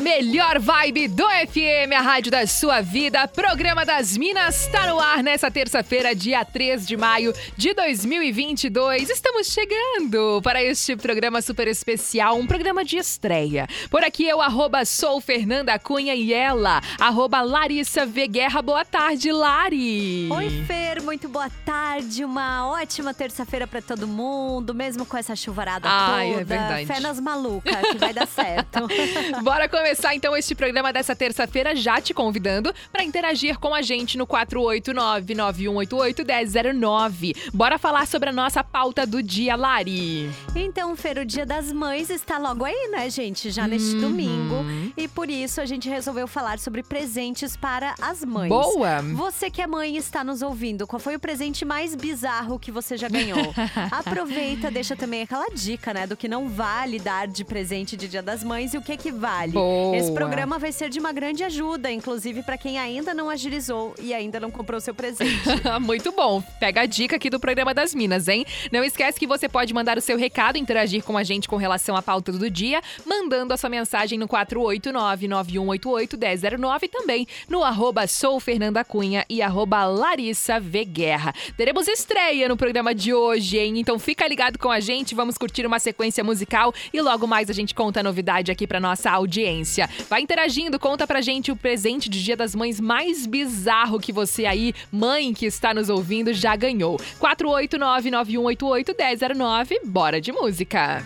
Melhor vibe do FM, a rádio da sua vida. Programa das Minas está no ar nessa terça-feira, dia 3 de maio de 2022. Estamos chegando para este programa super especial, um programa de estreia. Por aqui eu, arroba, sou Fernanda Cunha e ela, arroba Larissa V. Guerra. Boa tarde, Lari. Oi, Fer, muito boa tarde. Uma ótima terça-feira para todo mundo, mesmo com essa chuvarada Ai, toda. É verdade. Fé nas malucas, que vai dar certo. Bora começar então este programa dessa terça-feira já te convidando para interagir com a gente no 489-9188-1009. Bora falar sobre a nossa pauta do dia, Lari. Então, Fer, o Dia das Mães está logo aí, né, gente? Já neste uhum. domingo. E por isso a gente resolveu falar sobre presentes para as mães. Boa! Você que é mãe está nos ouvindo, qual foi o presente mais bizarro que você já ganhou? Aproveita, deixa também aquela dica, né, do que não vale dar de presente de Dia das Mães e o que que vale. Boa. Esse programa vai ser de uma grande ajuda, inclusive para quem ainda não agilizou e ainda não comprou seu presente. Muito bom. Pega a dica aqui do programa das Minas, hein? Não esquece que você pode mandar o seu recado, interagir com a gente com relação à pauta do dia, mandando a sua mensagem no 489-9188-1009 também no arroba sou Fernanda Cunha e arroba Larissa v Guerra. Teremos estreia no programa de hoje, hein? Então fica ligado com a gente, vamos curtir uma sequência musical e logo mais a gente conta a novidade aqui para nossa audiência audiência. Vai interagindo, conta pra gente o presente de Dia das Mães mais bizarro que você aí, mãe que está nos ouvindo, já ganhou. 489-9188-1009, bora de música!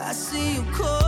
I see you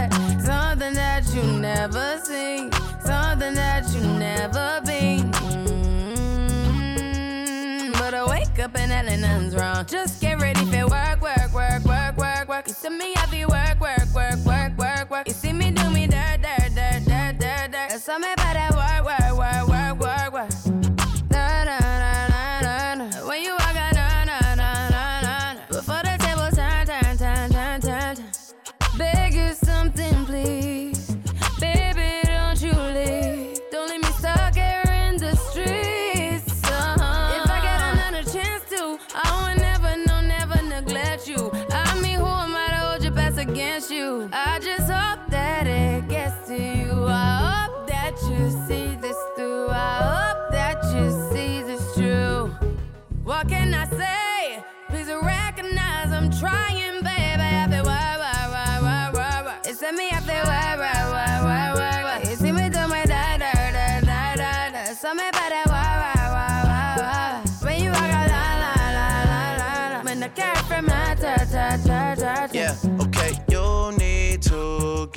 never seen, something that you never been. Mm, But I wake up and and nothing's wrong. Just get ready for work, work, work, work, work, work. You see me work, work, work, work, work, best you? I just hope that it gets to you. I hope that you see this through. I hope that you see this true. What can I say? Please recognize I'm trying, baby. I feel why, why, why, why, why, why. It's me, I feel why, why, why, why, why, why. You see me do my da, da, da, da, da, da. Something about that why, why, why, why, why. When you walk out, la, la, la, la, la, la. When the cat from my ta, ta, ta, ta, ta. Yeah,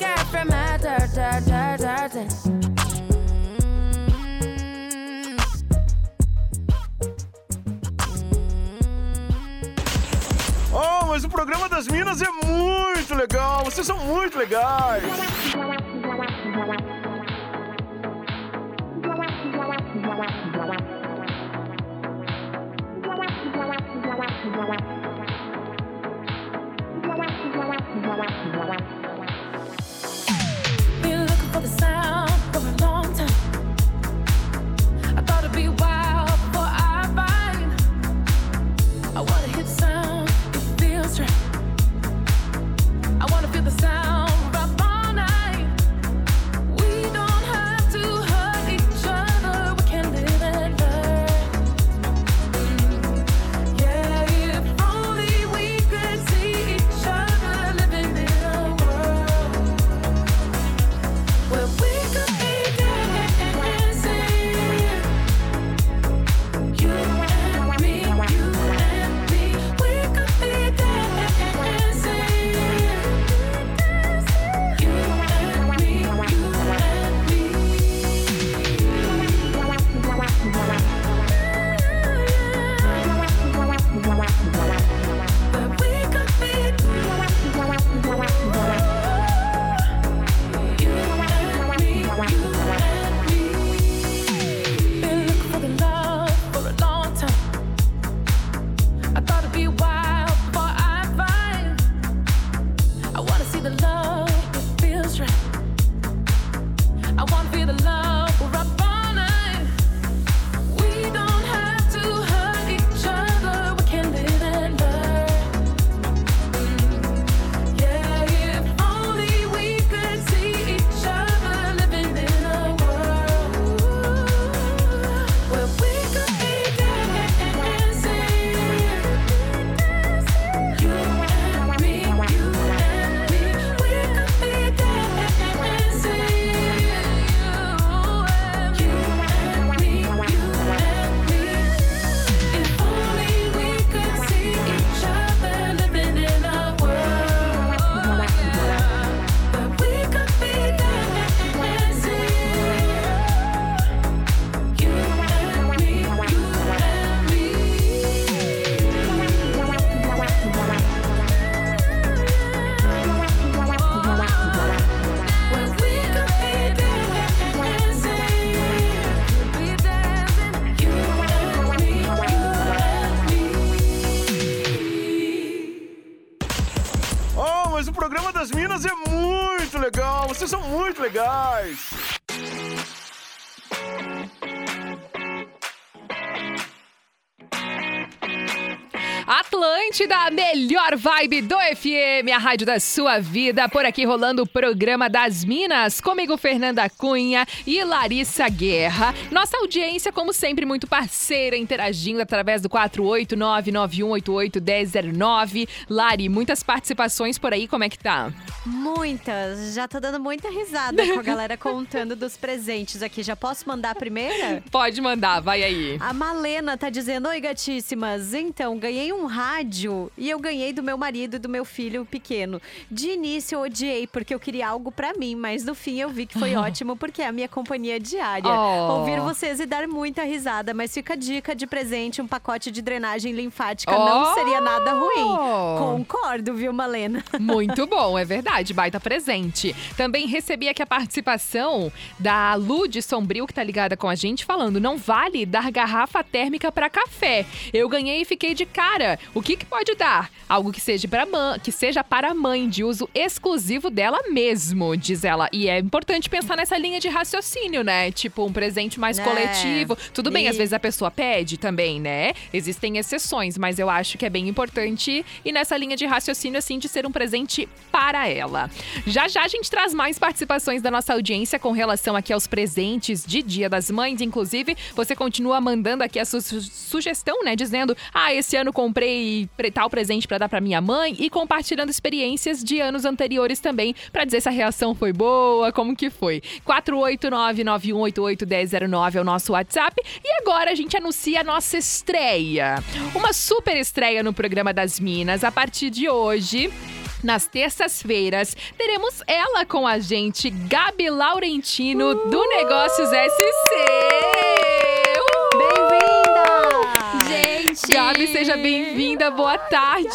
Cat from ta, ta, ta, ta. Mm. Oh, mas o programa das Minas é muito legal. Vocês são muito legais. FM, a rádio da sua vida. Por aqui rolando o programa das Minas, comigo Fernanda Cunha e Larissa Guerra. Nossa audiência, como sempre, muito parceira, interagindo através do 489-9188-1009. Lari, muitas participações por aí, como é que tá? Muitas. Já tô dando muita risada com a galera contando dos presentes aqui. Já posso mandar a primeira? Pode mandar, vai aí. A Malena tá dizendo: Oi, gatíssimas. Então, ganhei um rádio e eu ganhei do meu marido e do meu filho pequeno. De início eu odiei porque eu queria algo pra mim, mas no fim eu vi que foi ótimo porque é a minha companhia diária. Oh. Ouvir vocês e dar muita risada, mas fica a dica de presente: um pacote de drenagem linfática Oh. não seria nada ruim. Concordo, viu, Malena? Muito bom, é verdade, baita presente. Também recebi aqui a participação da Lu de Sombrio, que tá ligada com a gente, falando: não vale dar garrafa térmica pra café. Eu ganhei e fiquei de cara. O que, que pode dar? Algo que seja, pra mãe, que seja para a mãe, de uso exclusivo dela mesmo, diz ela. E é importante pensar nessa linha de raciocínio, né? Tipo, um presente mais É. coletivo. Tudo bem, E- às vezes a pessoa pede também, né? Existem exceções, mas eu acho que é bem importante e nessa linha de raciocínio, assim, de ser um presente para ela. Já já a gente traz mais participações da nossa audiência com relação aqui aos presentes de Dia das Mães. Inclusive, você continua mandando aqui a sua su- sugestão, né? Dizendo, ah, esse ano comprei pre- tal presente para dar para minha mãe e compartilhando experiências de anos anteriores também, para dizer se a reação foi boa, como que foi. 489-9188-1009 é o nosso WhatsApp. E agora a gente anuncia a nossa estreia. Uma super estreia no programa das Minas. A partir de hoje. Nas terças-feiras, teremos ela com a gente, Gabi Laurentino, do Negócios SC. Uh! Bem-vinda! Gente! Gabi, seja bem-vinda, boa tarde.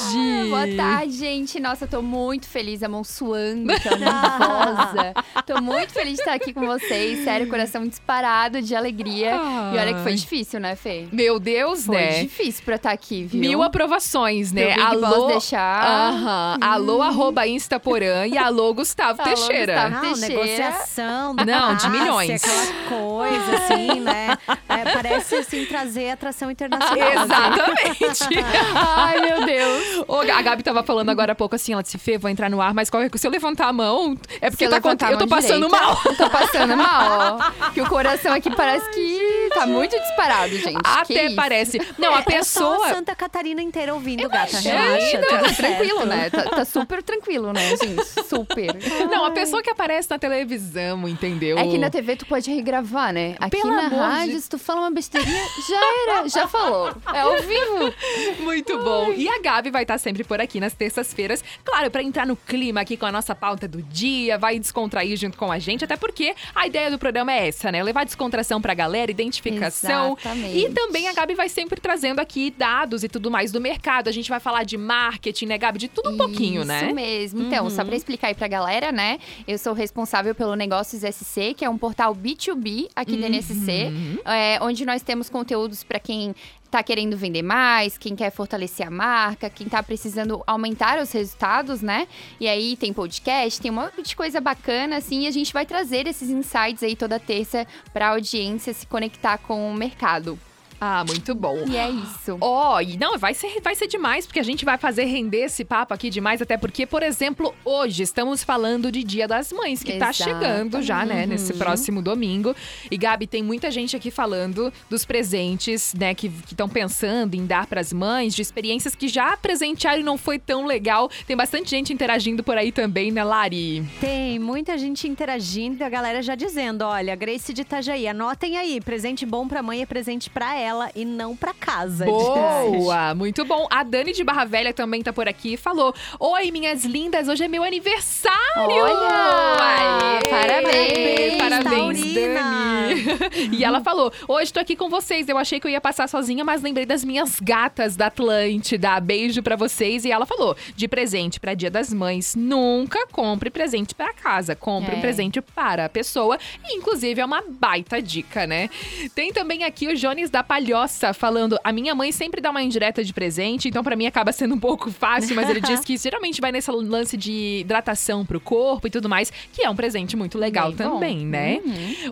Boa tarde, gente. Nossa, eu tô muito feliz, a mão suando, tô nervosa. tô muito feliz de estar aqui com vocês. Sério, coração disparado de alegria. E olha que foi difícil, né, Fê? Meu Deus, Foi né? difícil pra estar aqui, viu? Mil aprovações, né? Big Boss deixar. Aham. Alô, arroba Instaporã e alô, Gustavo Alô, Teixeira. Gustavo. Não, Teixeira. negociação Não, de milhões. Aquela coisa, assim, né? É, parece, assim, trazer atração internacional. assim. Exatamente. Ai, meu Deus. Ô, a Gabi tava falando agora há pouco assim, ela disse, Fê, vou entrar no ar, mas qualquer coisa, se eu levantar a mão, é porque tá levantar cont- eu tô passando direita, mal. Eu tô passando mal, ó. Que o coração aqui parece que tá muito disparado, gente. Que Até isso? parece. Não, a É pessoa. Santa Catarina inteira ouvindo, gata. Imagina. Relaxa, Não, Tá tranquilo, né? Tá, tá super tranquilo, né, gente? Super. Não, a pessoa que aparece na televisão, entendeu? É que na TV tu pode regravar, né? Aqui Pelo na rádio, de- se tu fala uma besteirinha, já era, já falou. É ao vivo. Muito bom. E a Gabi vai estar sempre por aqui nas terças-feiras, claro, pra entrar no clima aqui com a nossa pauta do dia, vai descontrair junto com a gente, até porque a ideia do programa é essa, né? Levar descontração pra galera, identificação. Exatamente. E também a Gabi vai sempre trazendo aqui dados e tudo mais do mercado. A gente vai falar de marketing, né, Gabi? De tudo um pouquinho, né? Isso mesmo. Então, só pra explicar aí pra galera, né? Eu sou responsável pelo Negócios SC, que é um portal B2B aqui da NSC, é, onde nós temos conteúdos pra quem tá querendo vender mais, quem quer fortalecer a marca, quem tá precisando aumentar os resultados, né? E aí tem podcast, tem um monte de coisa bacana, assim, e a gente vai trazer esses insights aí toda terça pra audiência se conectar com o mercado. Ah, muito bom. E é isso. Ó, e não, vai ser, vai ser demais, porque a gente vai fazer render esse papo aqui demais, até porque, por exemplo, hoje estamos falando de Dia das Mães, que tá chegando já, né, nesse próximo domingo. E, Gabi, tem muita gente aqui falando dos presentes, né, que estão pensando em dar pras mães, de experiências que já presentearam e não foi tão legal. Tem bastante gente interagindo por aí também, né, Lari? Tem muita gente interagindo e a galera já dizendo: olha, Grace de Itajaí, anotem aí, presente bom pra mãe é presente pra ela e não pra casa. Boa! Muito bom. A Dani de Barra Velha também tá por aqui e falou: Oi, minhas lindas, hoje é meu aniversário! Olha! Aê! Parabéns, Parabéns, Taurina! Dani! e ela falou: Hoje tô aqui com vocês. Eu achei que eu ia passar sozinha, mas lembrei das minhas gatas da Atlântida. Beijo pra vocês. E ela falou: de presente pra Dia das Mães, nunca compre presente pra casa. Compre É. um presente para a pessoa. E, inclusive, é uma baita dica, né? Tem também aqui o Jones da Palhoça falando: a minha mãe sempre dá uma indireta de presente, então pra mim acaba sendo um pouco fácil, mas ele diz que geralmente vai nesse lance de hidratação pro corpo e tudo mais, que é um presente muito legal Bem bom. também, né?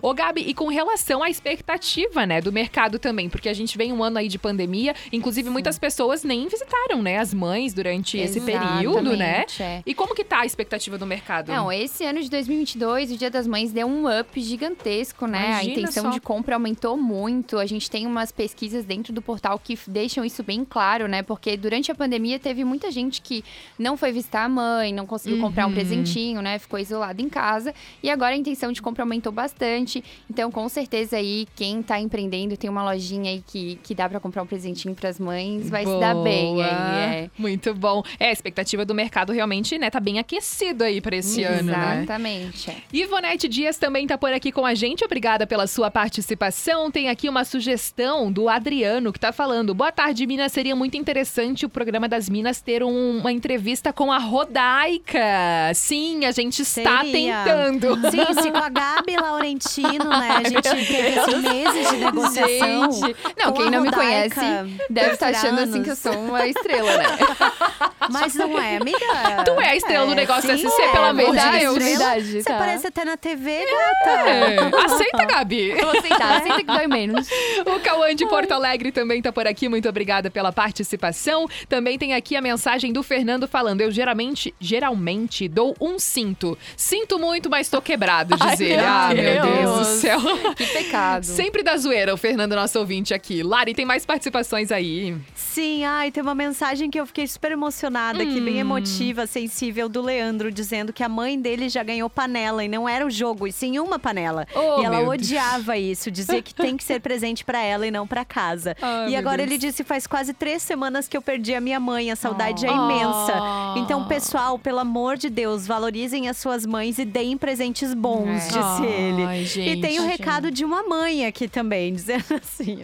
Ô, Gabi, e com relação à expectativa, né, do mercado também, porque a gente vem um ano aí de pandemia, inclusive muitas pessoas nem visitaram, né, as mães durante esse período, né? Exatamente, é. E como que tá a expectativa do mercado? Não, esse ano de 2022, o Dia das Mães deu um up gigantesco, né? Imagina a intenção só. de compra aumentou muito. A gente tem umas pesquisas dentro do portal que deixam isso bem claro, né? Porque durante a pandemia teve muita gente que não foi visitar a mãe, não conseguiu comprar um Uhum. presentinho, né? Ficou isolado em casa. E agora a intenção de compra aumentou bastante. Então, com certeza aí, quem tá empreendendo tem uma lojinha aí que, que dá pra comprar um presentinho pras mães, vai se dar bem Boa. aí. É. Muito bom. É, a expectativa do mercado realmente, né, tá bem aquecido aí pra esse ano, né? Exatamente. Ivonete Dias também tá por aqui com a gente. Obrigada pela sua participação. Tem aqui uma sugestão do Adriano que tá falando: Boa tarde, Minas. Seria muito interessante o programa das Minas ter um- uma entrevista com a Rodaica. Sim, a gente está Seria. tentando. Sim, se com a Gabi Laurentino, né? A gente teve meses de negociação. Gente, não, quem não me conhece deve estar achando assim que eu sou uma estrela, né? Mas não é, amiga. Tu é a estrela do negócio sim, SC, é, pelo amor de verdade, Deus. verdade. Você tá. aparece até na TV, gata. É, Aceita, Gabi. Vou aceitar, aceita que dói menos. O Cauã de Porto Alegre também tá por aqui. Muito obrigada pela participação. Também tem aqui a mensagem do Fernando falando: Eu geralmente, geralmente dou um cinto. Sinto muito, mas tô quebrado, diz Ai, ele. meu Ah, meu Deus do Deus. céu. Que pecado. Sempre da zoeira, o Fernando, nosso ouvinte aqui. Lari, tem mais participações aí. Sim, ai, tem uma mensagem que eu fiquei super emocionada aqui, Hum. bem emotiva, sensível, do Leandro, dizendo que a mãe dele já ganhou panela e não era o jogo, e sim uma panela. Oh, e ela meu Deus. odiava isso, dizia que tem que ser presente pra ela e não pra casa. Ai, e meu agora Deus. ele disse faz quase três semanas que eu perdi a minha mãe, a saudade é Oh. imensa. Oh. Então, pessoal, pelo amor de Deus, valorizem as suas mães e deem presentes bons, É. disse ele. Ai, E gente. tem o recado de uma mãe aqui também, dizendo assim.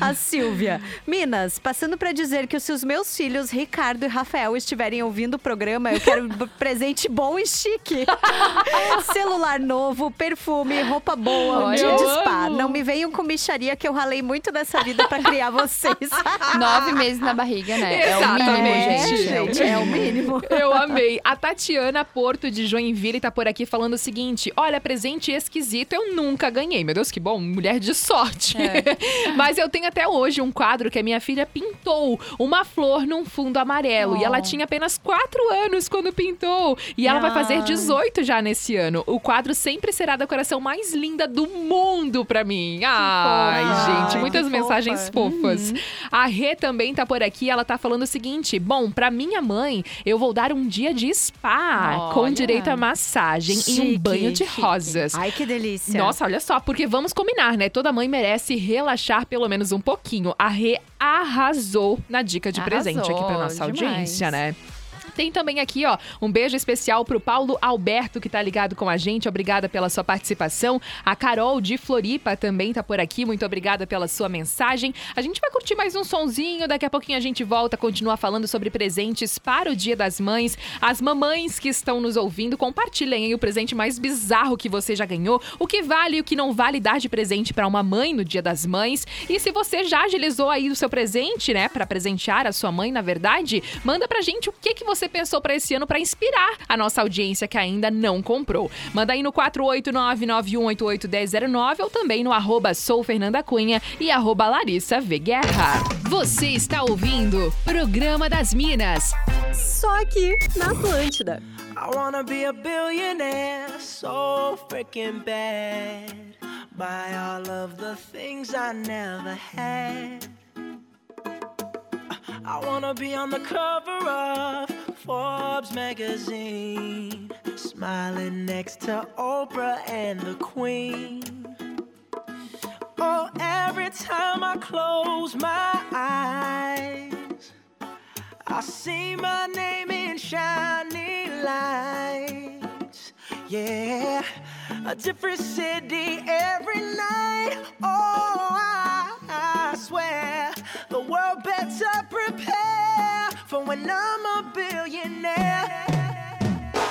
Ah. A Silvia. Minas, passando pra dizer que se os meus filhos, Ricardo e Rafael, estiverem ouvindo o programa, eu quero presente bom e chique. Celular novo, perfume, roupa boa, um dia de spa. Não me venham com micharia que eu ralei muito nessa vida pra criar vocês. Nove meses na barriga, né? É o mínimo, Exatamente. gente. É, gente, é o mínimo. Eu amei. A Tatiana Porto de Joinville tá por aqui falando o seguinte: olha, presente esquisito eu nunca ganhei. Meu Deus, que bom, mulher de sorte. Mas eu tenho até hoje um quadro que a minha filha pintou uma flor num fundo amarelo. E ela Oh. tinha apenas 4 anos quando pintou. E ela vai fazer Ah. 18 já nesse ano. O quadro sempre será a decoração mais linda do mundo pra mim. Ai, fofa. gente, Ai, muitas mensagens fofa. fofas. A Rê também tá por aqui, ela tá falando o seguinte: bom, pra minha mãe, eu vou dar um dia de spa com Olha. direito a massagem e um Chique, banho de chique. rosas. Ai, que delícia. Nossa, olha só, porque vamos combinar, né? Toda mãe merece relaxar pelo menos um pouquinho. A Rê arrasou na dica de presente aqui pra nossa Arrasou audiência, demais. né? Tem também aqui, ó, um beijo especial pro Paulo Alberto, que tá ligado com a gente. Obrigada pela sua participação. A Carol de Floripa também tá por aqui. Muito obrigada pela sua mensagem. A gente vai curtir mais um sonzinho. Daqui a pouquinho a gente volta a continuar falando sobre presentes para o Dia das Mães. As mamães que estão nos ouvindo, compartilhem aí o presente mais bizarro que você já ganhou. O que vale e o que não vale dar de presente para uma mãe no Dia das Mães. E se você já agilizou aí o seu presente, né, para presentear a sua mãe, na verdade, manda pra gente o que que você pensou para esse ano para inspirar a nossa audiência que ainda não comprou. Manda aí no 48991881009 ou também no arroba soufernandacunha e arroba Larissa V. Guerra. Você está ouvindo Programa das Minas. Só aqui na Atlântida. I wanna be a billionaire so freaking bad. Buy all of the things I never had. I wanna be on the cover of Forbes magazine, smiling next to Oprah and the Queen. Oh, every time I close my eyes, I see my name in shining lights. Yeah, a different city every night. Oh, I, I swear the world better prepare for when I'm a billionaire.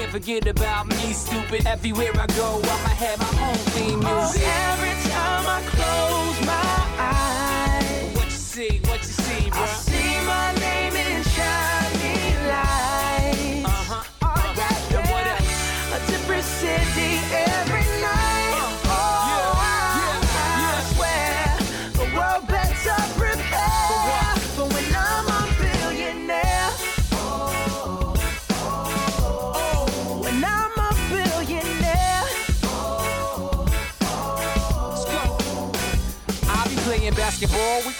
can't forget about me, stupid. Everywhere I go, I'ma have my own theme oh, music. Oh, every time I close my eyes, What you see? What you see, bro? all we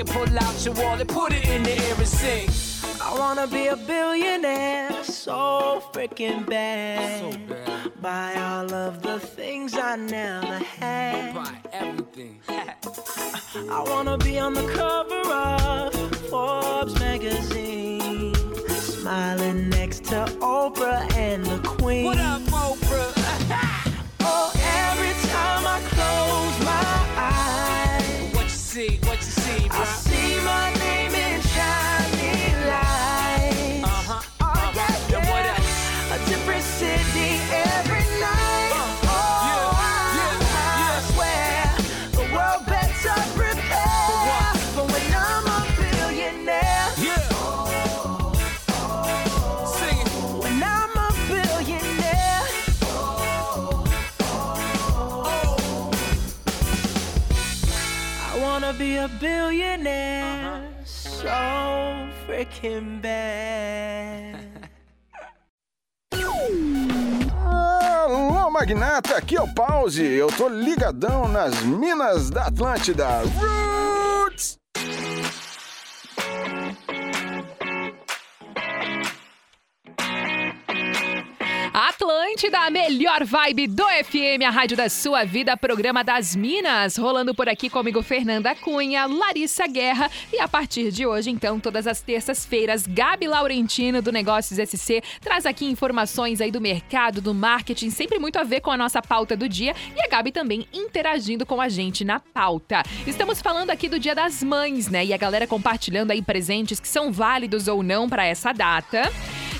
pull out your wallet, put it in the air and sing. I wanna be a billionaire so freaking bad. Buy all of the things I never had. Buy everything. I wanna be on the cover of Forbes magazine. Smiling next to Oprah and the Queen. what up, be a billionaire so freaking bad. Alô, magnata, aqui é o Pause. Eu tô ligadão nas minas da Atlântida. Roots! A melhor vibe do FM, a rádio da sua vida, programa das Minas. Rolando por aqui comigo, Fernanda Cunha, Larissa Guerra. E a partir de hoje, então, todas as terças-feiras, Gabi Laurentino, do Negócios SC, traz aqui informações aí do mercado, do marketing, sempre muito a ver com a nossa pauta do dia. E a Gabi também interagindo com a gente na pauta. Estamos falando aqui do Dia das Mães, né? E a galera compartilhando aí presentes que são válidos ou não para essa data.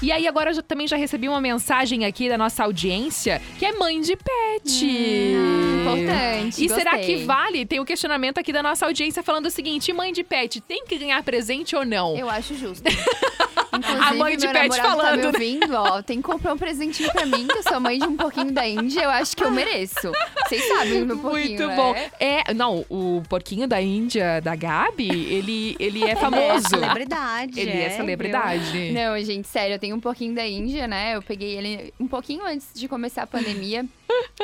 E aí, agora eu também já recebi uma mensagem aqui da nossa audiência que é mãe de pet. Hum, importante, E será gostei. que vale? Tem um questionamento aqui da nossa audiência falando o seguinte: mãe de pet tem que ganhar presente ou não? Eu acho justo. Inclusive, A mãe de pet falando, tá me né? ouvindo, ó. Tem que comprar um presentinho pra mim, que eu sou mãe de um pouquinho da Índia. Eu acho que eu mereço. Vocês sabem o meu pouquinho, Muito né? bom. É, não, o porquinho da Índia, da Gabi, ele, ele é É famoso. celebridade. Ele é viu? celebridade. Não, gente, sério, eu tenho um pouquinho da Índia, né? Eu peguei ele um pouquinho antes de começar a pandemia.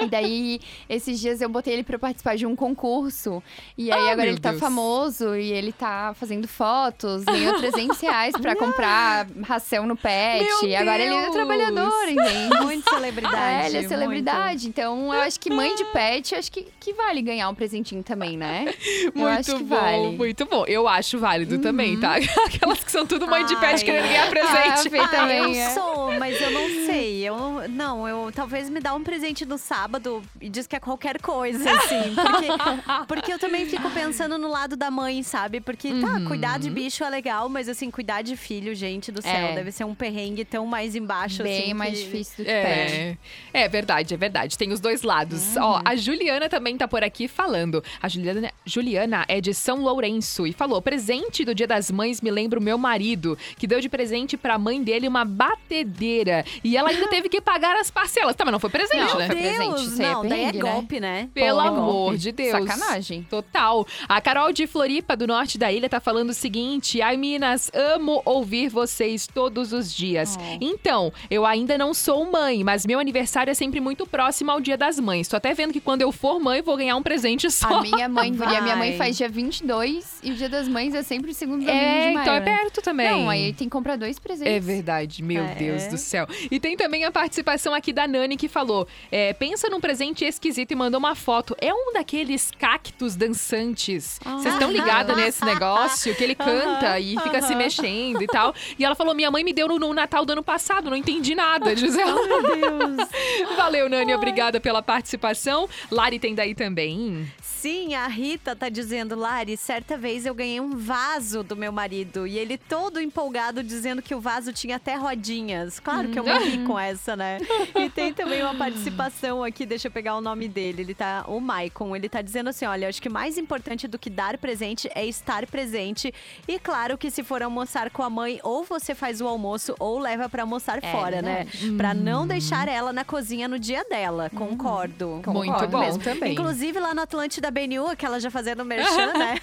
E daí, esses dias eu botei ele pra participar de um concurso. E aí, Ah, agora ele tá Deus. famoso e ele tá fazendo fotos. Ganhou 300 reais pra comprar ração no pet. Meu E agora ele é Deus! trabalhador, entende? Muito celebridade. É, ele é muito. celebridade. Então, eu acho que mãe de pet, eu acho que, que vale ganhar um presentinho também, né? eu Muito acho que bom, vale. Uhum. muito bom. Eu acho válido também, tá? Aquelas que são tudo mãe de pet Ai. querendo ganhar Ah, presente. Ah, também eu é. sou, mas eu não sei eu não, eu talvez me dá um presente no sábado e diz que é qualquer coisa, assim. Porque, porque eu também fico pensando no lado da mãe, sabe? Porque tá, Uhum. cuidar de bicho é legal, mas assim, cuidar de filho, gente do céu, É. deve ser um perrengue tão mais embaixo, Bem assim. mais que- difícil do que. É, é verdade, é verdade. Tem os dois lados. Uhum. Ó, a Juliana também tá por aqui falando. A Juliana, Juliana é de São Lourenço e falou: presente do Dia das Mães me lembra o meu marido, que deu de presente pra mãe dele uma batedeira. E ela ainda teve que pagar as parcelas. Tá, mas não foi presente, Não, né? foi presente, isso aí é não, daí é né? golpe, né? Pelo Pô, amor golpe. de Deus. Sacanagem. Total. A Carol de Floripa, do norte da ilha, tá falando o seguinte: Ai, Minas, amo ouvir vocês todos os dias. Oh. Então, eu ainda não sou mãe, mas meu aniversário é sempre muito próximo ao Dia das Mães. Tô até vendo que quando eu for mãe, vou ganhar um presente só. A minha mãe, porque a minha mãe faz dia 22 e o dia das mães é sempre o segundo domingo É, de maio. então é né? perto também. Não, aí tem que comprar dois presentes. É verdade, meu É. Deus do céu. E tem também a participação aqui da Nani que falou: é, pensa num presente esquisito e mandou uma foto. É um daqueles cactos dançantes. Vocês estão ligados nesse negócio? Que ele canta e fica se mexendo e tal. E ela falou: minha mãe me deu no, no Natal do ano passado, não entendi nada. Diz ela. Meu Deus. Valeu, Nani, obrigada pela participação. Lari tem daí também. Sim, a Rita tá dizendo, Lari, certa vez eu ganhei um vaso do meu marido e ele todo empolgado dizendo que o vaso tinha até rodinhas. Claro que eu morri com essa, né? E tem também uma participação aqui, deixa eu pegar o nome dele. Ele tá, o Maicon, ele tá dizendo assim: olha, acho que mais importante do que dar presente é estar presente. E claro que se for almoçar com a mãe, ou você faz o almoço ou leva pra almoçar É fora, né? Pra não deixar ela na cozinha no dia dela. Concordo. Muito Concordo bom mesmo. também. Inclusive lá no Atlântida BNU, aquela já fazendo merchan, né?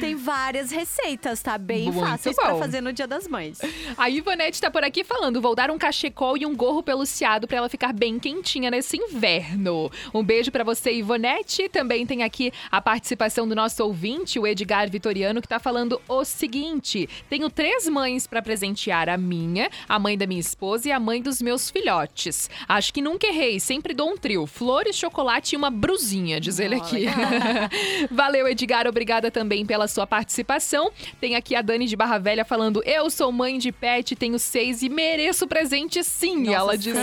Tem várias receitas, tá? Bem Muito fáceis pra fazer no Dia das Mães. A Ivonete tá por aqui falando: vou dar um cachecol e um gorro peluciado pra ela ficar bem quentinha nesse inverno. Um beijo pra você, Ivonete. Também tem aqui a participação do nosso ouvinte, o Edgar Vitoriano, que tá falando o seguinte: tenho três mães pra presentear: a minha, a mãe da minha esposa e a mãe dos meus filhotes. Acho que nunca errei, sempre dou um trio: flores, chocolate e uma brusinha, diz ele aqui. Valeu, Edgar. Obrigada também pela sua participação. Tem aqui a Dani de Barra Velha falando: Eu sou mãe de pet, tenho seis e mereço presente sim. Nossa, ela seis.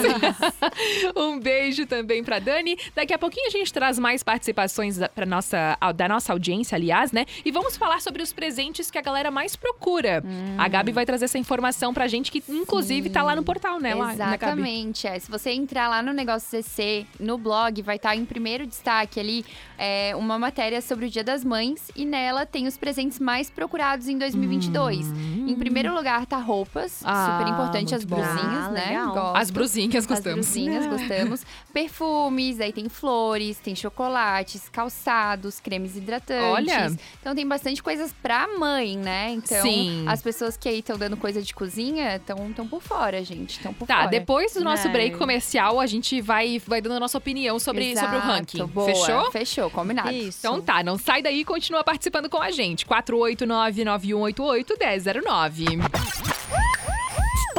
um beijo também pra Dani. Daqui a pouquinho a gente traz mais participações da, pra nossa, da nossa audiência, aliás, né? E vamos falar sobre os presentes que a galera mais procura. A Gabi vai trazer essa informação pra gente, que inclusive tá lá no portal, né? Lá, né? Exatamente. é. Se você entrar lá no Negócio CC, no blog, vai estar em primeiro destaque ali é, uma matéria sobre o Dia das Mães e nela tem os presentes mais procurados em 2022. Em primeiro lugar tá roupas, Hum. Ah, super importante, as muito bom. brusinhas, Ah, né? Gosto. As brusinhas As gostamos. brusinhas, gostamos. Perfumes, aí tem flores, tem chocolates, calçados, cremes hidratantes. Olha. Então tem bastante coisas pra mãe, né? Então Sim. as pessoas que aí estão dando coisa de cozinha estão tão por fora, gente. Estão por Tá, fora. depois do nosso É. break comercial, a gente vai, vai dando a nossa opinião sobre, sobre o Exato, ranking. boa. Fechou? Fechou, combinado. Isso. Então tá, não sai daí e continua participando com a gente. 489-9188-1009.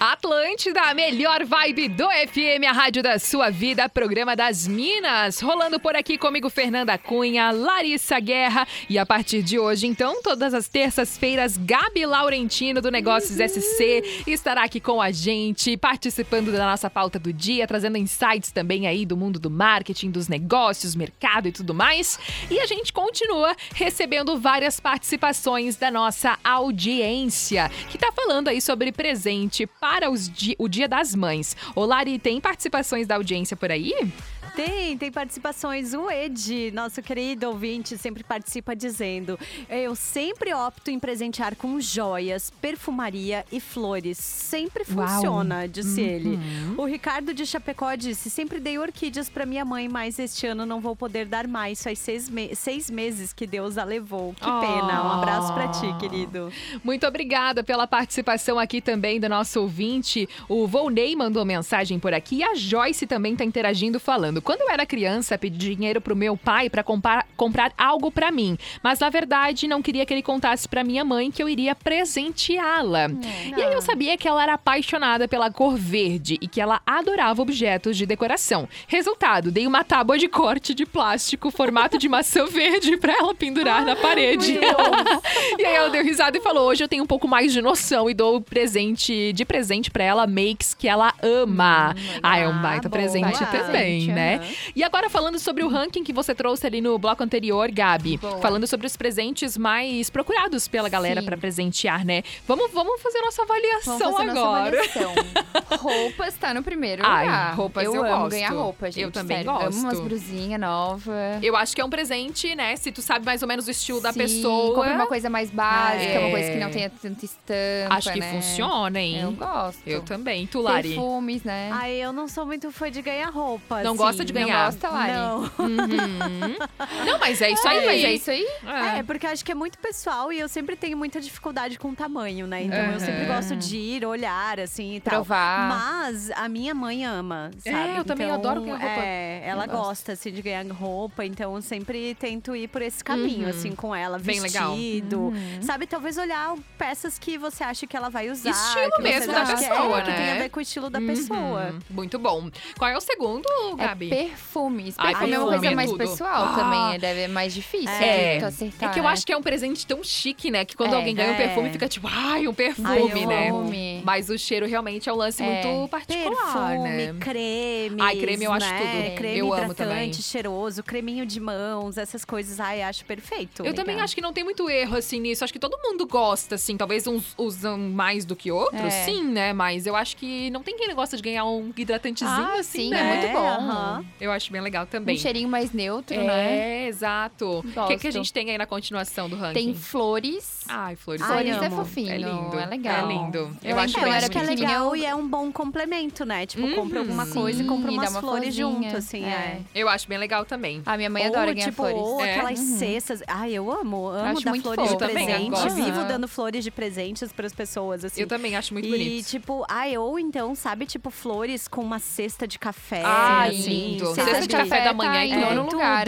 Atlântida, a melhor vibe do FM, a rádio da sua vida, programa das Minas. Rolando por aqui comigo, Fernanda Cunha, Larissa Guerra. E a partir de hoje, então, todas as terças-feiras, Gabi Laurentino do Negócios SC estará aqui com a gente, participando da nossa pauta do dia, trazendo insights também aí do mundo do marketing, dos negócios, mercado e tudo mais. E a gente continua recebendo várias participações da nossa audiência, que tá falando aí sobre presente para di- o Dia das Mães. Ô, Lari, tem participações da audiência por aí? Tem, tem participações. O Ed, nosso querido ouvinte, sempre participa dizendo: Eu sempre opto em presentear com joias, perfumaria e flores. Sempre Uau. funciona, disse ele. O Ricardo de Chapecó disse: Sempre dei orquídeas para minha mãe, mas este ano não vou poder dar mais. Faz seis, me- seis meses que Deus a levou. Que Oh. pena. Um abraço para ti, querido. Muito obrigada pela participação aqui também do nosso ouvinte. O Volney mandou mensagem por aqui e a Joyce também está interagindo falando. Quando eu era criança, pedi dinheiro pro meu pai pra comprar, comprar algo pra mim, mas na verdade não queria que ele contasse pra minha mãe que eu iria presenteá-la. E aí eu sabia que ela era apaixonada pela cor verde e que ela adorava objetos de decoração. Resultado, dei uma tábua de corte de plástico, formato de maçã verde pra ela pendurar na parede. e aí ela deu risada e falou: "Hoje eu tenho um pouco mais de noção e dou presente de presente pra ela makes que ela ama". ah, é um baita boa. presente também, presente, né? E agora falando sobre o ranking que você trouxe ali no bloco anterior, Gabi, Boa. falando sobre os presentes mais procurados pela galera pra presentear, né? Vamos, vamos fazer nossa avaliação Vamos fazer agora. nossa avaliação. roupas tá no primeiro Ai, lugar. roupas eu amo gosto. ganhar roupa, Eu gente. também sério. gosto. Amo umas brusinhas novas. Eu acho que é um presente, né? Se tu sabe mais ou menos o estilo da Sim, pessoa. Compra uma coisa mais básica, É. uma coisa que não tenha tanta estampa, Acho que né? funciona, hein? Eu gosto. Eu também. Tu, Lari? Perfumes, né? Ai, eu não sou muito fã de ganhar roupa. Não assim. gosta de ganhar? Não gosta, Lari? Não. Uhum. Não, mas é isso aí. Mas é isso aí? É. É, porque eu acho que é muito pessoal e eu sempre tenho muita dificuldade com tamanho, né? Então eu sempre gosto de ir, olhar, assim e tal. Provar. Mas a minha mãe ama, sabe? eu também Então, adoro ganhar roupa. É, ela Eu gosto. gosta, assim, de ganhar roupa, então eu sempre tento ir por esse caminho, Uhum. assim, com ela. Bem legal. Vestido, Uhum. sabe? Talvez olhar peças que você acha que ela vai usar. Estilo mesmo da acha que é- pessoa, Que tem né? a ver com o estilo da pessoa. Uhum. Muito bom. Qual é o segundo, Gabi? Perfumes. Ai, Perfume é uma coisa é mais tudo. pessoal Ah. também. Deve é mais difícil É. de tu acertar. É que eu né? acho que é um presente tão chique, né? Que quando É. alguém ganha um É. perfume, fica tipo, ai, um perfume, Ai, né? amo. Perfume. Mas o cheiro realmente é um lance É. muito particular, Perfume, né? creme. Ai, creme eu acho né? tudo. Creme Eu amo hidratante, também. cheiroso, creminho de mãos, essas coisas. Ai, acho perfeito. Eu também acho que não tem muito erro, assim, nisso. Acho que todo mundo gosta, assim. Talvez uns usam mais do que outros, É. sim, né? Mas eu acho que não tem quem gosta de ganhar um hidratantezinho, Ah, assim, sim, né? é muito bom. Aham. Eu acho bem legal também. Um cheirinho mais neutro, né? É, exato. O que, que a gente tem aí na continuação do ranking? Tem flores. Ai, flores. Ai, flores é amo. fofinho. É lindo. É legal. É lindo. Eu, Eu lembro acho que É, eu eu acho era que é legal eu- e é um bom complemento, né? Tipo, compra alguma Uhum. coisa e compra umas uma flores florzinha. junto, assim, é. Eu acho bem legal também. A minha mãe ou, adora ganhar tipo, flores. ou É. aquelas Uhum. cestas. Ai, eu amo, amo Acho dar muito flores de fofo. Eu também presente. gosto. Vivo dando flores de presentes para as pessoas, assim. Eu também acho muito e, bonito. tipo, ai, ou então, sabe, tipo, flores com uma cesta de café. Ai, assim, lindo. sabe? Cesta de café da manhã tá em nono lugar.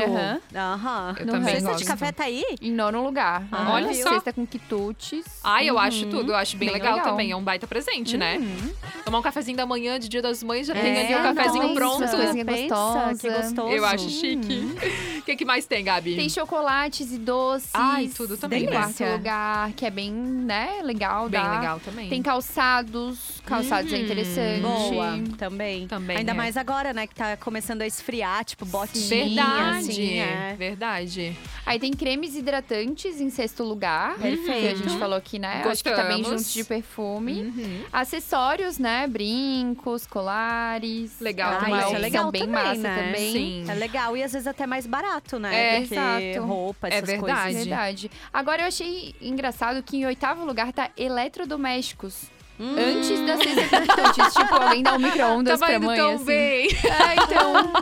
Aham. Eu No também Cesta gosto. de café tá aí? Em nono lugar. Ah, olha só. Cesta com quitutes. Ai, eu acho tudo. Eu acho bem, Bem legal, legal. também. É um baita presente, né? Uhum. Tomar um cafezinho da manhã de Dia das Mães, já tem É, ali o cafezinho nossa. pronto. Pensa, gostosas. que gostoso. Eu acho chique. O que, que mais tem, Gabi? Tem chocolates e doces. Ai, tudo também, Em né? quarto lugar, que é bem, né, legal. Bem dá. legal também. Tem calçados. Calçados é Hum, interessante. Boa, também. Também Ainda é. mais agora, né, que tá começando a esfriar, tipo, botinha, Verdade, assim, é. verdade. Aí tem cremes hidratantes em sexto lugar. Perfeito. Que a gente falou aqui, né? Acho que tá bem Gostamos. junto de perfume. Uhum. Acessórios, né? Brincos, colares. Legal Ah, também. isso é legal bem também, massa né? também. Sim. É legal e às vezes até mais barato, né? É, exato. roupa, É essas verdade. coisas. Verdade. Agora eu achei engraçado que em oitavo lugar tá eletrodomésticos. Hum. Antes da cesta de quitutes. tipo, alguém dá um micro-ondas Tava pra mãe, tão assim. bem. É, então,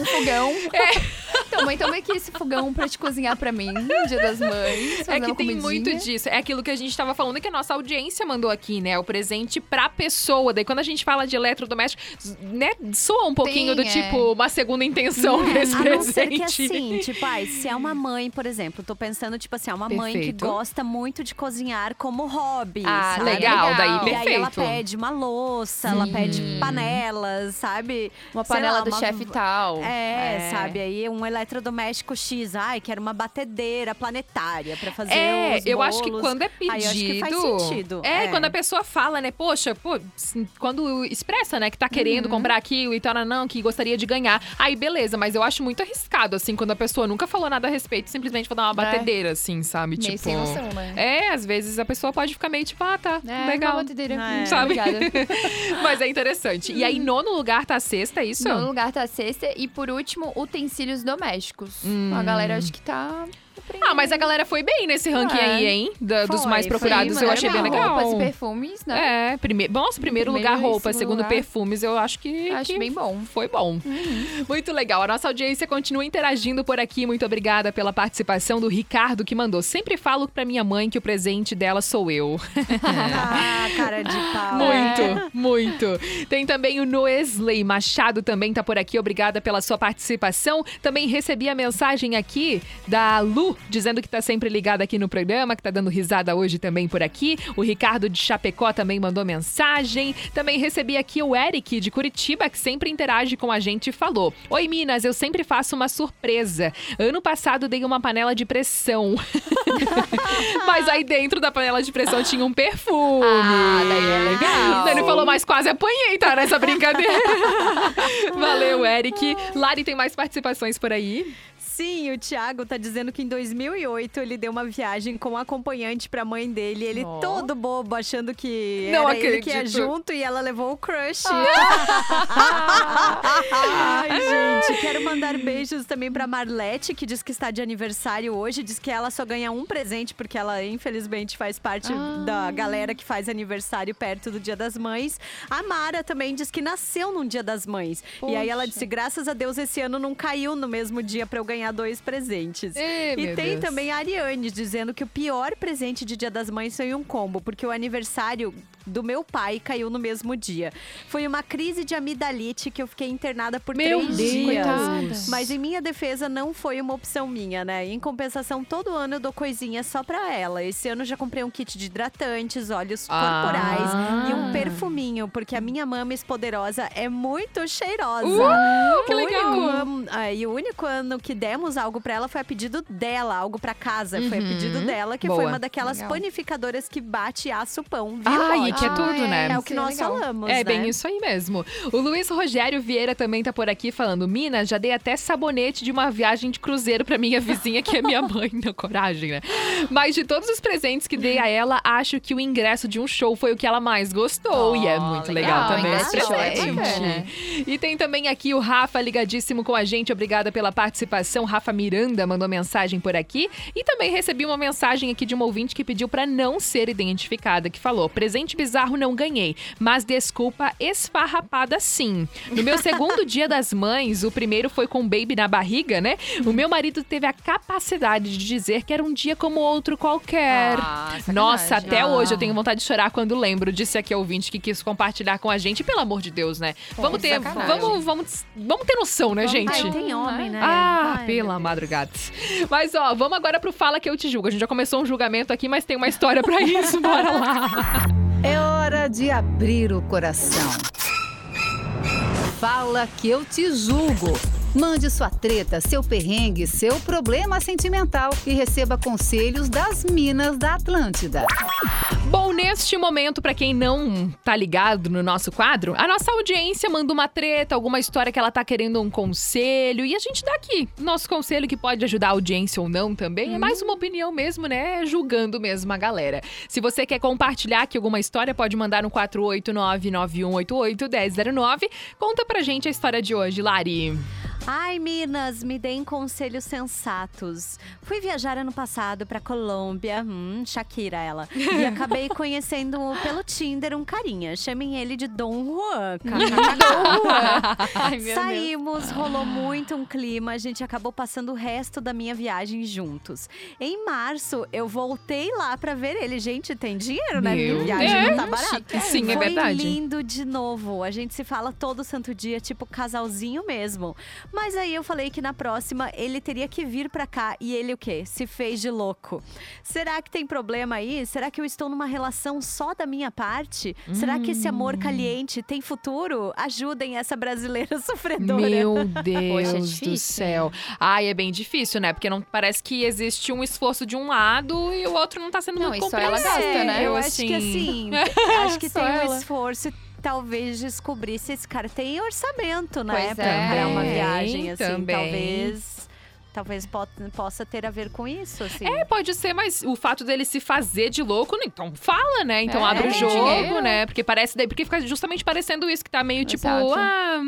um fogão. Então, mãe, toma aqui esse fogão pra te cozinhar pra mim, no dia das mães. É que tem comidinha. muito disso. É aquilo que a gente tava falando que a nossa audiência mandou aqui, né? O presente pra pessoa. Daí quando a gente fala de eletrodoméstico, né? Soa um pouquinho Tem, do é. tipo uma segunda intenção nesse A não ser presente. que assim, tipo, ai, se é uma mãe, por exemplo, tô pensando, tipo assim, é uma mãe que Perfeito. gosta muito de cozinhar como hobby. Ah, sabe? legal, daí E aí ela perfeito. pede uma louça, ela pede panelas, sabe? Uma Sei panela lá, do uma- chefe tal. É, sabe? Aí um eletrodoméstico X, ai, quero uma batedeira planetária pra fazer É, os eu acho que quando é pedido. Aí eu acho que faz sentido. É, É. quando a pessoa fala, né? Poxa, pô, quando expressa, né, que tá querendo Uhum. comprar aquilo e tal, não, que gostaria de ganhar. Aí, beleza, mas eu acho muito arriscado, assim, quando a pessoa nunca falou nada a respeito, simplesmente vou dar uma É. batedeira, assim, sabe? Meio tipo. sem noção, né? É, às vezes a pessoa pode ficar meio tipo, ah, tá, É, legal. uma batedeira. É. Sabe? Obrigada. Mas é interessante. E aí, nono lugar tá a sexta, é isso? No lugar tá a cesta. E por último, utensílios domésticos. Hum. A galera acho que tá Ah, mas a galera foi bem nesse ranking É. aí, hein? Da- dos Foi, mais foi, procurados, eu Mas achei bem legal. Roupas e perfumes, né? É, primeiro, nossa, primeiro, Primeiro lugar roupa, segundo lugar. perfumes, eu acho que, Acho que bem bom. foi bom. Muito legal. A nossa audiência continua interagindo por aqui. Muito obrigada pela participação do Ricardo, que mandou. Sempre falo pra minha mãe que o presente dela sou eu. Ah, cara de pau. Muito, muito. Tem também o Noesley Machado também tá por aqui. Obrigada pela sua participação. Também recebi a mensagem aqui da Lu, dizendo que tá sempre ligada aqui no programa, que tá dando risada hoje também por aqui. O Ricardo de Chapecó também mandou mensagem. Também recebi aqui o Eric de Curitiba, que sempre interage com a gente e falou: Oi, Minas, eu sempre faço uma surpresa. Ano passado dei uma panela de pressão. Mas aí dentro da panela de pressão tinha um perfume. Ah, daí é legal. Ele falou, mas quase apanhei, tá? Nessa brincadeira. Valeu, Eric. Lari, tem mais participações por aí? Sim, o Thiago tá dizendo que em 2008 ele deu uma viagem com um acompanhante pra mãe dele. Ele Ó. todo bobo, achando que Não era ele que ia acredito. junto e ela levou o crush. Ai, gente, quero mandar beijos também pra Marlete, que diz que está de aniversário hoje. Diz que ela só ganha um presente, porque ela, infelizmente, faz parte da galera que faz aniversário perto do Dia das Mães. A Mara também diz que nasceu num Dia das Mães. E aí ela disse: graças a Deus, esse ano não caiu no mesmo dia pra eu ganhar dois presentes. Ê, e tem Deus. também a Ariane dizendo que o pior presente de Dia das Mães foi um combo, porque o aniversário do meu pai caiu no mesmo dia. Foi uma crise de amidalite que eu fiquei internada por Meu três Deus. dias. Mas em minha defesa não foi uma opção minha, né? Em compensação, todo ano eu dou coisinha só pra ela. Esse ano eu já comprei um kit de hidratantes, óleos Ah. corporais e um perfuminho, porque a minha mames poderosa é muito cheirosa. Uh, que O legal. único ano- ah, e o único ano que demos algo pra ela foi a pedido dela, algo pra casa. Foi a pedido dela, que foi Boa. uma daquelas Legal. panificadoras que bate e assa o pão. Vira Ai. Que é tudo, Ah, né? É o que é nós legal. falamos, É né? bem isso aí mesmo. O Luiz Rogério Vieira também tá por aqui falando: Mina, já dei até sabonete de uma viagem de cruzeiro pra minha vizinha, que é minha mãe. Na coragem, né? Mas de todos os presentes que dei a ela, acho que o ingresso de um show foi o que ela mais gostou. e é Oh, muito legal, legal. também esse é bacana. E tem também aqui o Rafa ligadíssimo com a gente. Obrigada pela participação. Rafa Miranda mandou mensagem por aqui. E também recebi uma mensagem aqui de uma ouvinte que pediu pra não ser identificada, que falou: presente bizarro não ganhei, mas desculpa esfarrapada sim. No meu segundo dia das mães, o primeiro foi com o baby na barriga, né? O meu marido teve a capacidade de dizer que era um dia como outro qualquer. Ah. Nossa, até Ah. hoje eu tenho vontade de chorar quando lembro. Disse aqui a ouvinte que quis compartilhar com a gente. Pelo amor de Deus, né? vamos ter, sacanagem. vamos, vamos, vamos ter noção, né, gente? Ai, tem homem, né? Ah, Ai, pela madrugada. Mas ó, vamos agora pro Fala que eu te julgo. A gente já começou um julgamento aqui, mas tem uma história pra isso. Bora lá. Hora de abrir o coração. Fala que eu te julgo. Mande sua treta, seu perrengue, seu problema sentimental e receba conselhos das Minas da Atlântida. Bom, neste momento, pra quem não tá ligado no nosso quadro, a nossa audiência manda uma treta, alguma história que ela tá querendo um conselho, e a gente dá aqui nosso conselho que pode ajudar a audiência ou não também. É mais uma opinião mesmo, né? Julgando mesmo a galera. Se você quer compartilhar aqui alguma história, pode mandar no 489-9188-1009. Conta pra gente a história de hoje, Lari. Ai, Minas, me deem conselhos sensatos. Fui viajar ano passado pra Colômbia, hum, Shakira ela, e acabei conhecendo pelo Tinder um carinha. Chamem ele de Dom Juan. Ai, meu Saímos, rolou muito um clima, a gente acabou passando o resto da minha viagem juntos. Em março, eu voltei lá pra ver ele. Gente, tem dinheiro, né? Meu viagem não tá Deus. barata. Sim, é Foi verdade. lindo de novo. A gente se fala todo santo dia, tipo casalzinho mesmo. Mas aí eu falei que na próxima ele teria que vir pra cá e ele o quê? Se fez de louco. Será que tem problema aí? Será que eu estou numa relação só da minha parte? Será que esse Hum. amor caliente tem futuro? Ajudem essa brasileira sofredora. Meu Poxa, Deus é do difícil, céu. Ai, é bem difícil, né? Porque não parece que existe um esforço de um lado e o outro não tá sendo Não, muito ela gasta, né? Eu acho que assim, acho que tem um ela. esforço e talvez descobrir se esse cara tem orçamento, né? Pois pra, é. pra uma viagem, assim. também. Talvez Talvez po- possa ter a ver com isso, assim. É, pode ser, mas o fato dele se fazer de louco, né, então fala, né? Então É, abre o jogo, dinheiro. né? Porque parece daí, porque fica justamente parecendo isso que tá meio tipo, Exato. ah,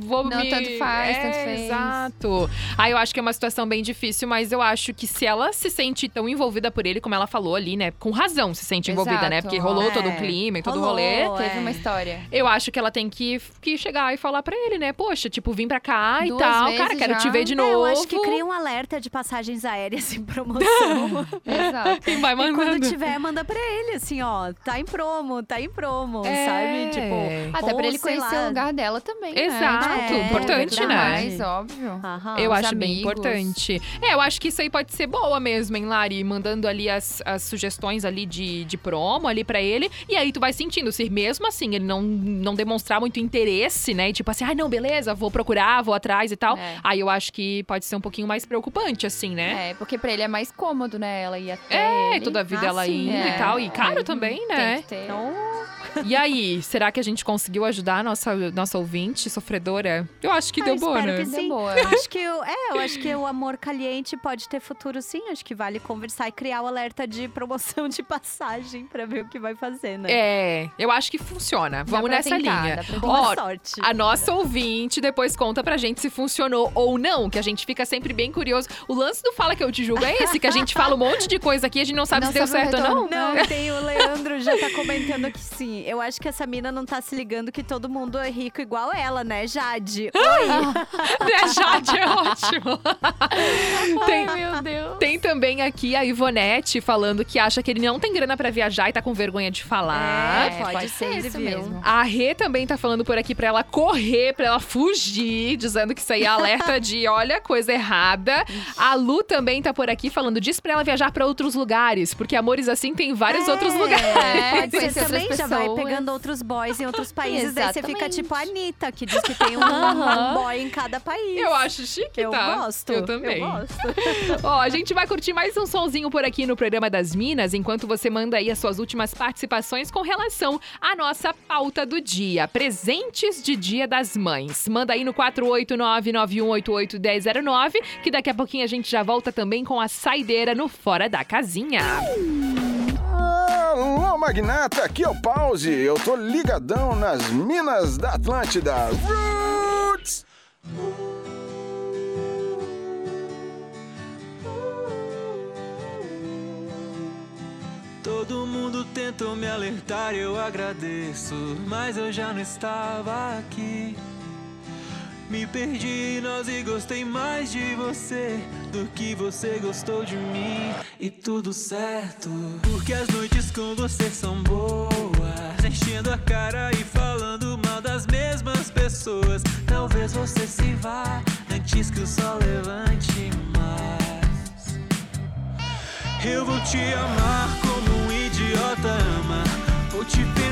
vou Não, me tanto faz, é, tanto fez. Exato. Aí eu acho que é uma situação bem difícil, mas eu acho que se ela se sente tão envolvida por ele, como ela falou ali, né? Com razão se sente envolvida, né? Exato. Porque rolou todo o É, clima e todo o rolê. Teve é. uma história. Eu acho que ela tem que, que chegar e falar pra ele, né? Poxa, tipo, vim pra cá e Duas tal. vezes Cara, quero já. te ver de É, novo. eu acho que cria um alerta de passagens aéreas em promoção. Exato. E vai E quando mandando. tiver, manda pra ele, assim, ó. Tá em promo, tá em promo, É. sabe? Tipo, Até ou, pra ele conhecer lá. o lugar dela também, né? Exato, É, importante, verdade. né? Mais, óbvio. Aham. Eu acho bem amigos. importante. É, eu acho que isso aí pode ser boa mesmo, hein, Lari? Mandando ali as, as sugestões ali de, de promo ali pra ele. E aí tu vai sentindo, se mesmo assim ele não, não demonstrar muito interesse, né? E tipo assim, ai, não, beleza, vou procurar, vou atrás e tal. É. Aí eu acho que pode ser um pouquinho mais preocupante, assim, né? É, porque pra ele é mais cômodo, né? Ela ir até É, ele. toda a vida Ah, ela sim. indo É, e tal. E caro também, Tem né? que ter. Então, E aí, será que a gente conseguiu ajudar a nossa, nossa ouvinte sofredora? Eu acho que ah, deu boa, espero né? que Deu sim. boa. Acho que o, é, eu acho que o amor caliente pode ter futuro sim. Acho que vale conversar e criar o alerta de promoção de passagem pra ver o que vai fazer, né? É, eu acho que funciona. Vamos pra nessa tentar, linha. dá pra Boa Ó, sorte. A nossa ouvinte depois conta pra gente se funcionou ou não, que a gente fica sempre bem curioso. O lance do Fala Que Eu Te Julgo é esse, que a gente fala um monte de coisa aqui e a gente não sabe Não se deu certo ou não. retorno. Não, tem o Leandro já tá comentando que sim. Eu acho que essa mina não tá se ligando que todo mundo é rico igual ela, né, Jade? Oi! Né, Jade, é ótimo. tem, meu Deus. tem também aqui a Ivonete falando que acha que ele não tem grana pra viajar e tá com vergonha de falar. É, pode ser, isso viu? mesmo. A Rê também tá falando por aqui pra ela correr, pra ela fugir, dizendo que isso aí é alerta de, olha, coisa errada. A Lu também tá por aqui falando, diz pra ela viajar pra outros lugares, porque amores assim tem em vários outros lugares. É, Pode ser também, outras já vai pessoas. Pegando outros boys em outros países. Daí você fica tipo a Anitta, que diz que tem um, um boy em cada país. Eu acho chique, Eu tá? gosto. Eu também. Eu gosto. Ó, a gente vai curtir mais um sonzinho por aqui no programa das Minas, enquanto você manda aí as suas últimas participações com relação à nossa pauta do dia. Presentes de Dia das Mães. Manda aí no 489-9188-1009, que daqui a pouquinho a gente já volta também com a saideira no Fora da Casinha. Alô, magnata, aqui é o Pause. Eu tô ligadão nas minas da Atlântida. Roots! Todo mundo tentou me alertar, eu agradeço, mas eu já não estava aqui. Me perdi nós e gostei mais de você do que você gostou de mim. E tudo certo, porque as noites com você são boas. Enchendo a cara e falando mal das mesmas pessoas. Talvez você se vá antes que o sol levante mais. Eu vou te amar como um idiota ama. Vou te pendurar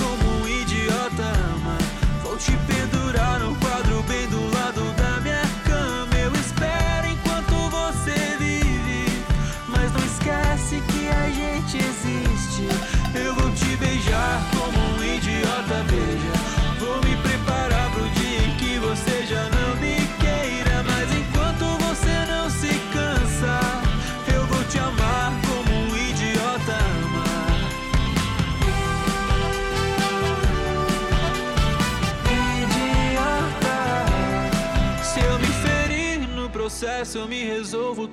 Vou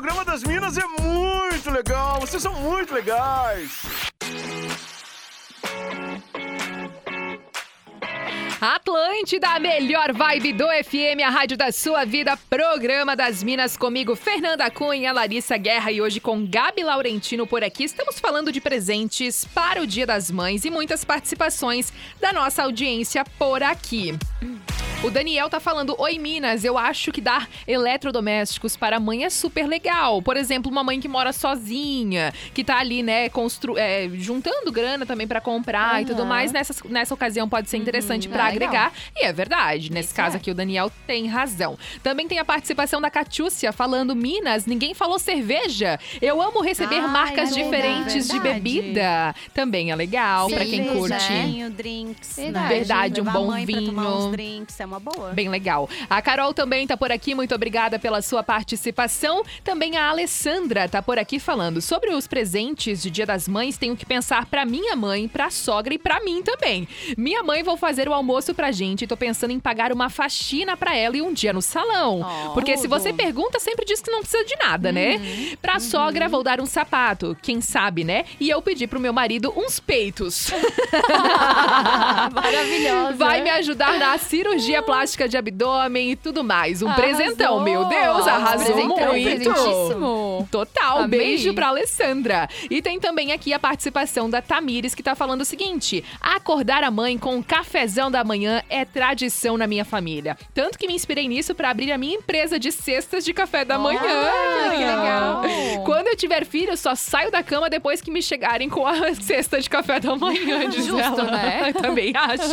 Programa das Minas é muito legal. Vocês são muito legais. Atlântida, a melhor vibe do FM, a rádio da sua vida, programa das Minas comigo, Fernanda Cunha, Larissa Guerra e hoje com Gabi Laurentino por aqui. Estamos falando de presentes para o Dia das Mães e muitas participações da nossa audiência por aqui. O Daniel tá falando: Oi, Minas, eu acho que dar eletrodomésticos para a mãe é super legal. Por exemplo, uma mãe que mora sozinha, que tá ali, né, constru é, juntando grana também para comprar e tudo mais. Nessa, nessa ocasião pode ser interessante para Ah, agregar. E é verdade. Nesse caso aqui, o Daniel tem razão. Também tem a participação da Catiúcia falando: Minas, ninguém falou cerveja. Eu amo receber Ai, marcas é diferentes de verdade. bebida. Também é legal para quem curte. vinho, drinks. Verdade. Verdade, um Levar a bom vinho. Drinks, é uma boa. Bem legal. A Carol também tá por aqui, muito obrigada pela sua participação. Também a Alessandra tá por aqui falando sobre os presentes de Dia das Mães. Tenho que pensar pra minha mãe, pra sogra e pra mim também. Minha mãe vou fazer o almoço pra gente. Tô pensando em pagar uma faxina pra ela e um dia no salão. Oh, Porque se tudo. Uhum. você pergunta, sempre diz que não precisa de nada, né? Pra sogra, vou dar um sapato, quem sabe, né? E eu pedi pro meu marido uns peitos. Maravilhosa. Vai me ajudar na cirurgia plástica de abdômen e tudo mais. Um Arrasou. presentão, meu Deus, arrasou Presentão, muito. Total, Amei. beijo pra Alessandra. E tem também aqui a participação da Tamires, que tá falando o seguinte: acordar a mãe com um cafezão da manhã é tradição na minha família. Tanto que me inspirei nisso pra abrir a minha empresa de cestas de café da manhã. que legal. Quando eu tiver filho, eu só saio da cama depois que me chegarem com a cesta de café da manhã, diz Justo, ela. né? Também acho.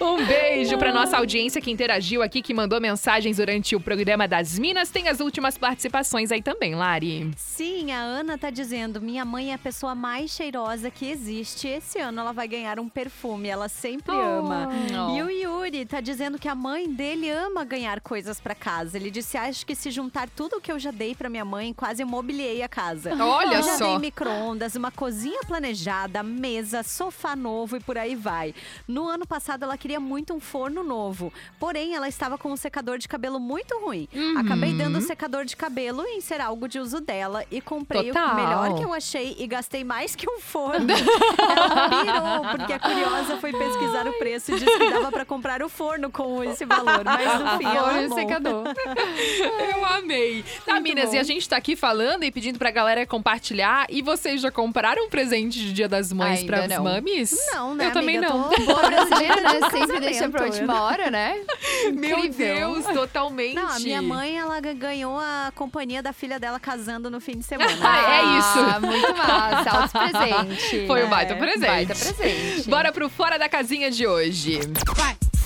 Um beijo pra nossa audiência que interagiu aqui, que mandou mensagens durante o programa das Minas. Tem as últimas participações aí também, Lari. Sim, a Ana tá dizendo: minha mãe é a pessoa mais cheirosa que existe. Esse ano ela vai ganhar um perfume, ela sempre ama. Oh. E o Yuri tá dizendo que a mãe dele ama ganhar coisas pra casa. Ele disse: acho que se juntar tudo o que eu já dei pra minha mãe, quase mobiliei a casa. Olha eu já só. dei micro-ondas, uma cozinha planejada, mesa, sofá novo e por aí vai. No ano passado ela queria muito um forno novo, porém ela estava com um secador de cabelo muito ruim. Uhum. Acabei dando o secador de cabelo em ser algo de uso dela e comprei Total. o melhor que eu achei e gastei mais que um forno. ela pirou, porque a curiosa foi pesquisar o preço e disse que dava pra comprar o forno com esse valor, mas no fim ela amou. secador. Eu amei. Tá, Minas, bom. e a gente tá aqui falando e pedindo pra galera compartilhar. E vocês já compraram um presente de Dia das Mães Ainda pras não. mames? Não, né, Eu também amiga? não. Tô Boa brasileira, né? Sempre deixa pra última hora, né? Meu Incrível. Deus, totalmente. Não, a minha mãe, ela ga- ganhou a companhia da filha dela casando no fim de semana. Ah, é isso. Ah, muito massa. Alto presente. Foi um É, baita presente. Baita presente. Bora pro Fora da Casinha de hoje.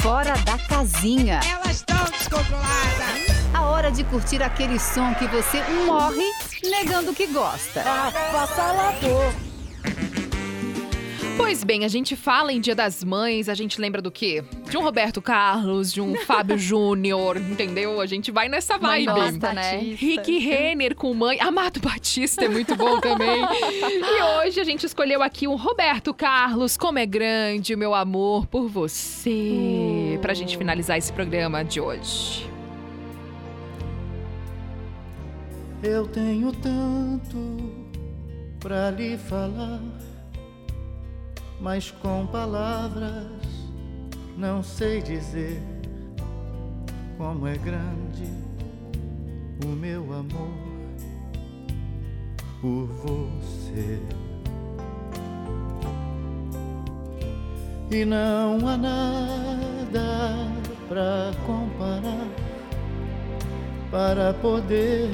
Fora da casinha. Elas estão descontroladas. A hora de curtir aquele som que você morre negando que gosta. Pois bem, a gente fala em Dia das Mães, a gente lembra do quê? De um Roberto Carlos, de um Fábio Júnior, entendeu? A gente vai nessa Mãe vibe. gosta, né? Rick Renner com mãe. Amado Batista é muito bom também. e hoje a gente escolheu aqui o Roberto Carlos, Como é Grande o Meu Amor por Você. Pra gente finalizar esse programa de hoje. Eu tenho tanto pra lhe falar, mas com palavras não sei dizer como é grande o meu amor por você. E não há nada pra comparar para poder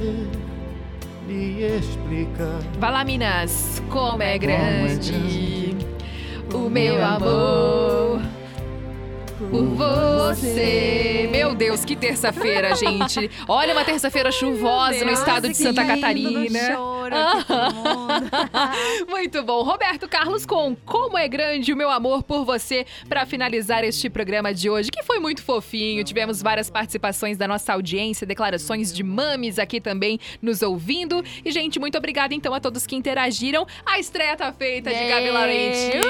lhe explicar. Vai lá, Minas. Como é é grande. O meu amor por você. Meu Deus, que terça-feira, gente. Olha uma terça-feira chuvosa no estado de Santa Catarina. Muito bom. Roberto Carlos com Como é Grande o Meu Amor por Você para finalizar este programa de hoje, que foi muito fofinho. Tivemos várias participações da nossa audiência, declarações de mames aqui também nos ouvindo. E, gente, muito obrigada então a todos que interagiram. A estreia tá feita de Gabi Laurentino.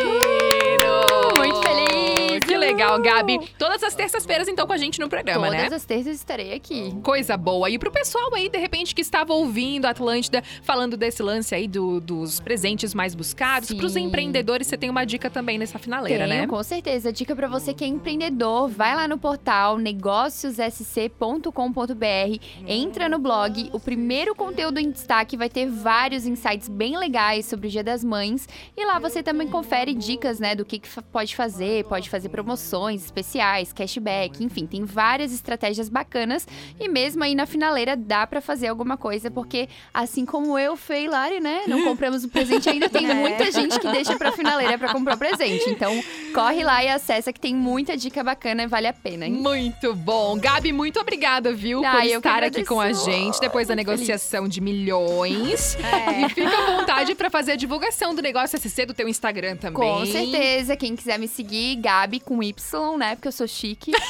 Muito feliz. Que legal, Gabi. Todas as terças-feiras, então, com a gente no programa, Todas né? as terças estarei aqui. Coisa boa. E pro pessoal aí, de repente, que estava ouvindo a Atlântida, falando desse lance aí do- dos presentes mais buscados, Sim. pros empreendedores, você tem uma dica também nessa finaleira, Tenho, né? com certeza. Dica pra você que é empreendedor, vai lá no portal negóciossc.com.br, entra no blog. O primeiro conteúdo em destaque vai ter vários insights bem legais sobre o Dia das Mães e lá você também confere dicas, né, do que, que pode fazer, pode fazer promoções especiais, cashback, enfim, tem várias estratégias bacanas e mesmo aí na finaleira dá pra fazer alguma coisa porque assim como eu, Fei e Lari, né, não compramos o presente ainda, tem É. muita gente que deixa pra finaleira pra comprar o presente. Então, corre lá e acessa que tem muita dica bacana e vale a pena, hein? Muito bom. Gabi, muito obrigada, viu, Ah, por estar aqui com a gente depois da negociação de milhões. É. E fica à vontade pra fazer a divulgação do negócio SC do teu Instagram também. Com certeza, quem quiser me seguir, Gabi com Y, né? Porque eu sou chique.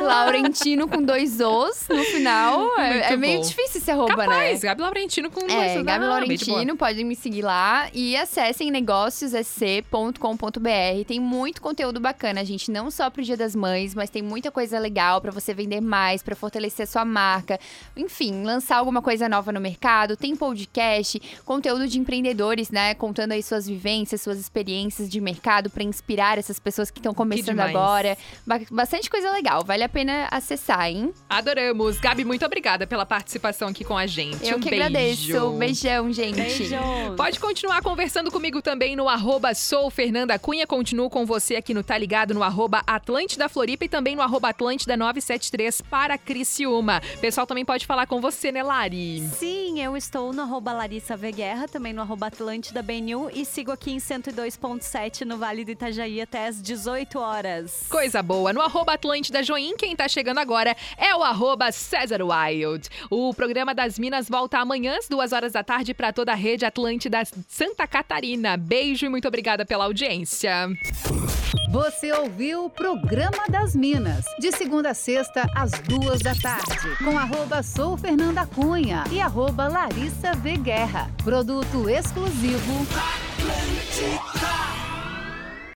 Laurentino com dois Os no final. É, é meio bom. difícil esse arroba, Capaz, né? Gabi Laurentino com dois É, Os. Gabi boa. Laurentino, podem me seguir lá e acessem negóciosec.com.br. Tem muito conteúdo bacana, gente, não só pro Dia das Mães, mas tem muita coisa legal pra você vender mais, pra fortalecer a sua marca. Enfim, lançar alguma coisa nova no mercado. Tem podcast, conteúdo de empreendedores, né, contando aí suas vivências, suas experiências de mercado pra inspirar essas pessoas que estão começando demais. agora. Ba- bastante coisa legal, vale a pena acessar, hein? Adoramos. Gabi, muito obrigada pela participação aqui com a gente. Eu um que beijo. agradeço. Beijão, gente. Pode continuar conversando comigo também no arroba sou Fernanda Cunha. Continuo com você aqui no Tá Ligado no arroba Atlântida Floripa e também no arroba Atlântida 973 para Criciúma. Pessoal também pode falar com você, né, Lari? Sim, eu estou no arroba Larissa V Guerra, também no arroba Atlântida BNU e sigo aqui em 102.7 no Vale do Itajaí até às 18 horas. Coisa boa. No arroba Atlântida Join, quem tá chegando agora é o arroba César Wild. O programa das Minas volta amanhã às duas horas da tarde para toda a rede Atlântida Santa Catarina. Beijo e muito obrigada pela audiência. Você ouviu o Programa das Minas, de segunda a sexta, às duas da tarde, com arroba Sou Fernanda Cunha e arroba Larissa V Guerra. Produto exclusivo. Atlântica.